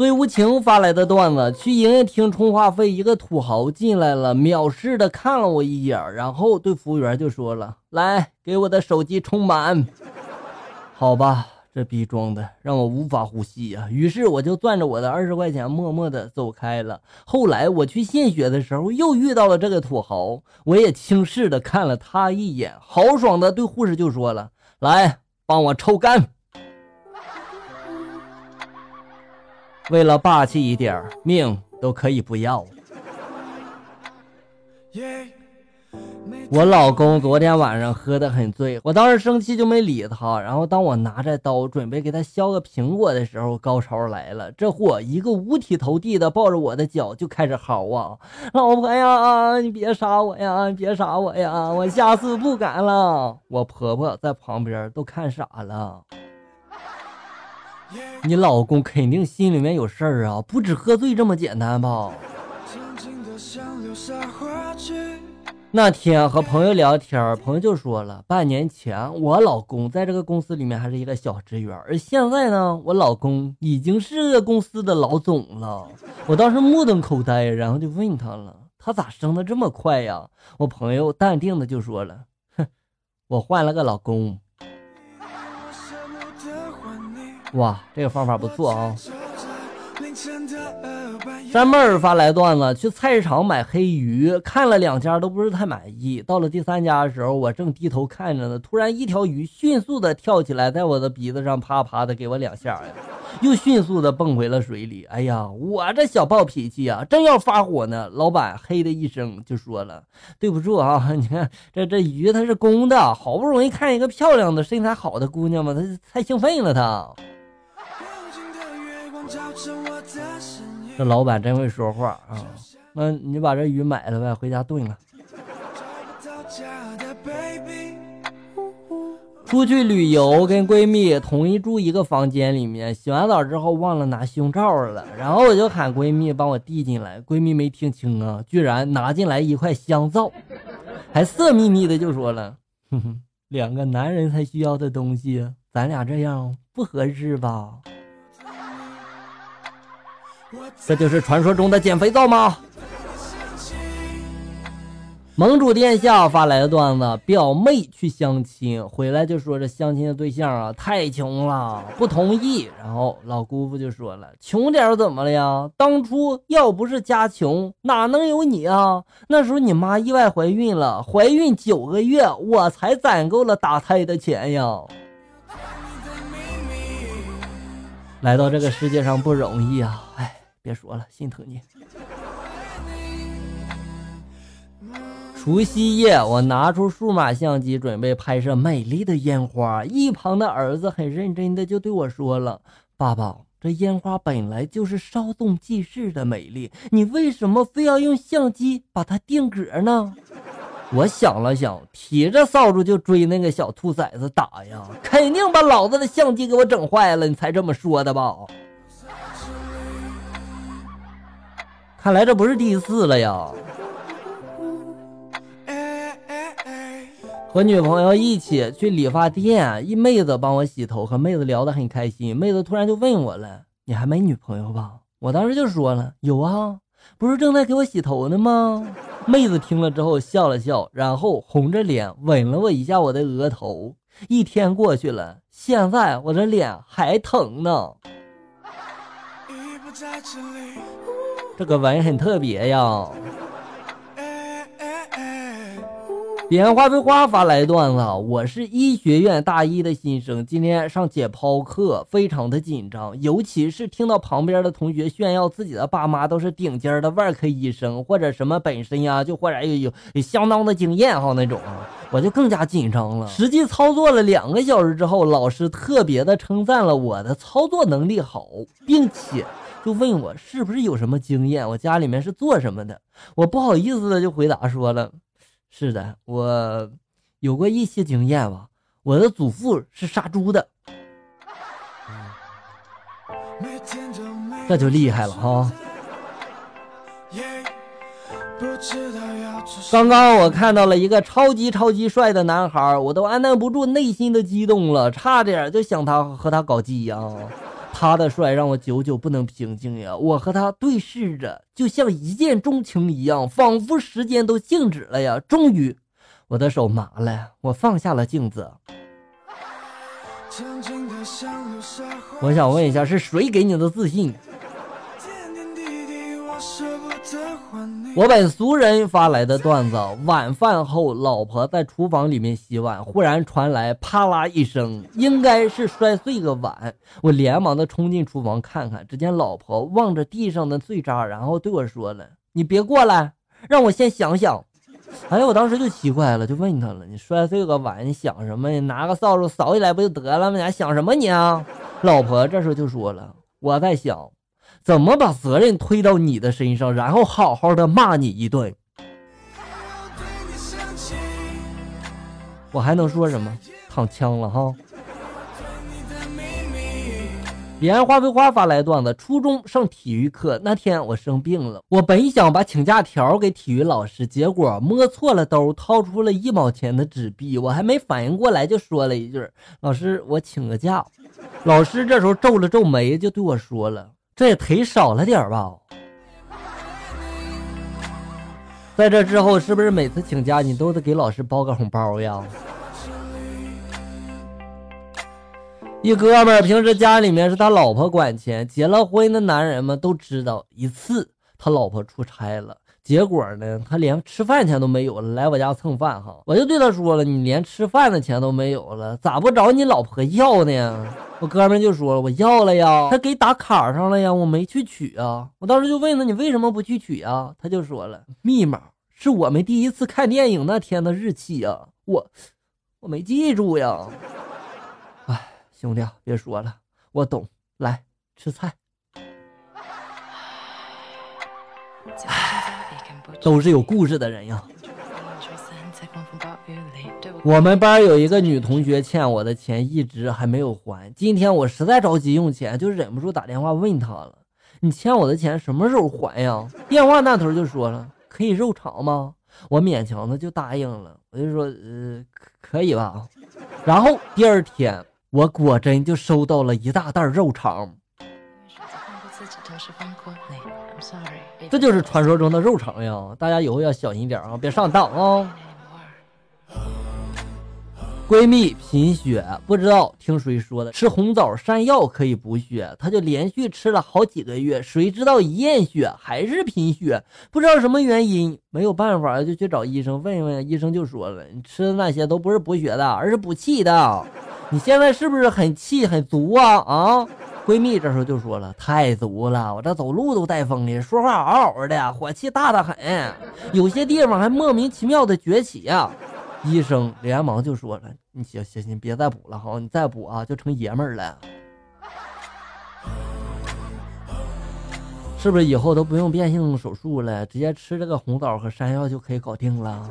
最无情发来的段子：去营业厅充话费，一个土豪进来了，藐视的看了我一眼，然后对服务员就说了：“来，给我的手机充满。”好吧。这逼装的让我无法呼吸呀！于是我就攥着我的二十块钱，默默的走开了。后来我去献血的时候，又遇到了这个土豪，我也轻视的看了他一眼，豪爽的对护士就说了：“来，帮我抽干。”为了霸气一点，命都可以不要。我老公昨天晚上喝得很醉，我当时生气就没理他。然后当我拿着刀准备给他削个苹果的时候，高潮来了，这货一个五体投地的抱着我的脚就开始嚎啊：“老婆呀，你别杀我呀，你别杀我呀，我下次不敢了。”我婆婆在旁边都看傻了。你老公肯定心里面有事儿啊，不止喝醉这么简单吧？那天和朋友聊天，朋友就说了，半年前我老公在这个公司里面还是一个小职员，而现在呢，我老公已经是公司的老总了。我当时目瞪口呆，然后就问他了，他咋升的这么快呀？我朋友淡定的就说了，哼，我换了个老公。哇，这个方法不错啊。山妹儿发来段子：去菜市场买黑鱼，看了两家都不是太满意。到了第三家的时候，我正低头看着呢，突然一条鱼迅速的跳起来，在我的鼻子上啪啪的给我两下呀，又迅速的蹦回了水里。哎呀，我这小暴脾气啊，正要发火呢，老板嘿的一声就说了：“对不住啊，你看这这鱼它是公的，好不容易看一个漂亮的身材好的姑娘嘛，它太兴奋了它。”这老板真会说话啊！那你把这鱼买了呗，回家炖了。出去旅游，跟闺蜜同一住一个房间里面，洗完澡之后忘了拿胸罩了，然后我就喊闺蜜帮我递进来，闺蜜没听清啊，居然拿进来一块香皂，还色眯眯的就说了：“哼哼，两个男人才需要的东西，咱俩这样不合适吧？”这就是传说中的减肥皂吗？盟主殿下发来的段子：表妹去相亲，回来就说这相亲的对象啊太穷了，不同意。然后老姑父就说了：“穷点怎么了呀？当初要不是家穷，哪能有你啊？那时候你妈意外怀孕了，怀孕九个月，我才攒够了打胎的钱呀。来到这个世界上不容易啊，哎。”别说了，心疼你。除夕夜，我拿出数码相机准备拍摄美丽的烟花，一旁的儿子很认真的就对我说了：“爸爸，这烟花本来就是稍纵即逝的美丽，你为什么非要用相机把它定格呢？” 我想了想，提着扫帚就追那个小兔崽子打呀，肯定把老子的相机给我整坏了，你才这么说的吧？看来这不是第一次了呀！和女朋友一起去理发店，一妹子帮我洗头，和妹子聊得很开心。妹子突然就问我了：“你还没女朋友吧？”我当时就说了：“有啊，不是正在给我洗头呢吗？”妹子听了之后笑了笑，然后红着脸吻了我一下我的额头。一天过去了，现在我这脸还疼呢。这这个吻很特别呀！点花飞花发来段子，我是医学院大一的新生，今天上解剖课，非常的紧张，尤其是听到旁边的同学炫耀自己的爸妈都是顶尖的外科医生，或者什么本身呀就或者有有相当的经验哈那种啊，我就更加紧张了。实际操作了两个小时之后，老师特别的称赞了我的操作能力好，并且。就问我是不是有什么经验？我家里面是做什么的？我不好意思的就回答说了：“是的，我有过一些经验吧。我的祖父是杀猪的，这就厉害了哈。”刚刚我看到了一个超级超级帅的男孩，我都按捺不住内心的激动了，差点就想他和他搞基呀。他的帅让我久久不能平静呀！我和他对视着，就像一见钟情一样，仿佛时间都静止了呀！终于，我的手麻了，我放下了镜子。我想问一下，是谁给你的自信？我本俗人发来的段子：晚饭后，老婆在厨房里面洗碗，忽然传来啪啦一声，应该是摔碎个碗。我连忙的冲进厨房看看，只见老婆望着地上的碎渣，然后对我说了：“你别过来，让我先想想。”哎，我当时就奇怪了，就问他了：“你摔碎个碗，你想什么？你拿个扫帚扫起来不就得了吗？你还想什么你啊？”老婆这时候就说了：“我在想。”怎么把责任推到你的身上，然后好好的骂你一顿？我还能说什么？躺枪了哈！彼岸花非花发来段子：初中上体育课那天，我生病了，我本想把请假条给体育老师，结果摸错了兜，掏出了一毛钱的纸币，我还没反应过来，就说了一句：“老师，我请个假。”老师这时候皱了皱眉，就对我说了。这也忒少了点吧？在这之后，是不是每次请假你都得给老师包个红包呀？一哥们儿平时家里面是他老婆管钱，结了婚的男人们都知道，一次他老婆出差了。结果呢，他连吃饭钱都没有了，来我家蹭饭哈，我就对他说了，你连吃饭的钱都没有了，咋不找你老婆要呢？我哥们就说了，我要了呀，他给打卡上了呀，我没去取啊。我当时就问他，你为什么不去取啊？他就说了，密码是我们第一次看电影那天的日期呀，我我没记住呀。哎，兄弟，别说了，我懂，来吃菜。哎都是有故事的人呀。我们班有一个女同学欠我的钱一直还没有还，今天我实在着急用钱，就忍不住打电话问她了：“你欠我的钱什么时候还呀？”电话那头就说了：“可以肉偿吗？”我勉强的就答应了，我就说：“呃，可以吧。”然后第二天我果真就收到了一大袋肉肠。这就是传说中的肉肠呀！大家以后要小心点啊，别上当啊！闺蜜贫血，不知道听谁说的，吃红枣山药可以补血，她就连续吃了好几个月，谁知道一验血还是贫血，不知道什么原因，没有办法就去找医生问一问，医生就说了，你吃的那些都不是补血的，而是补气的，你现在是不是很气很足啊？啊！闺蜜这时候就说了：“太足了，我这走路都带风的，说话嗷嗷的，火气大的很，有些地方还莫名其妙的崛起呀。”医生连忙就说了：“你行行行，别再补了哈，你再补啊就成爷们儿了，是不是以后都不用变性手术了，直接吃这个红枣和山药就可以搞定了？”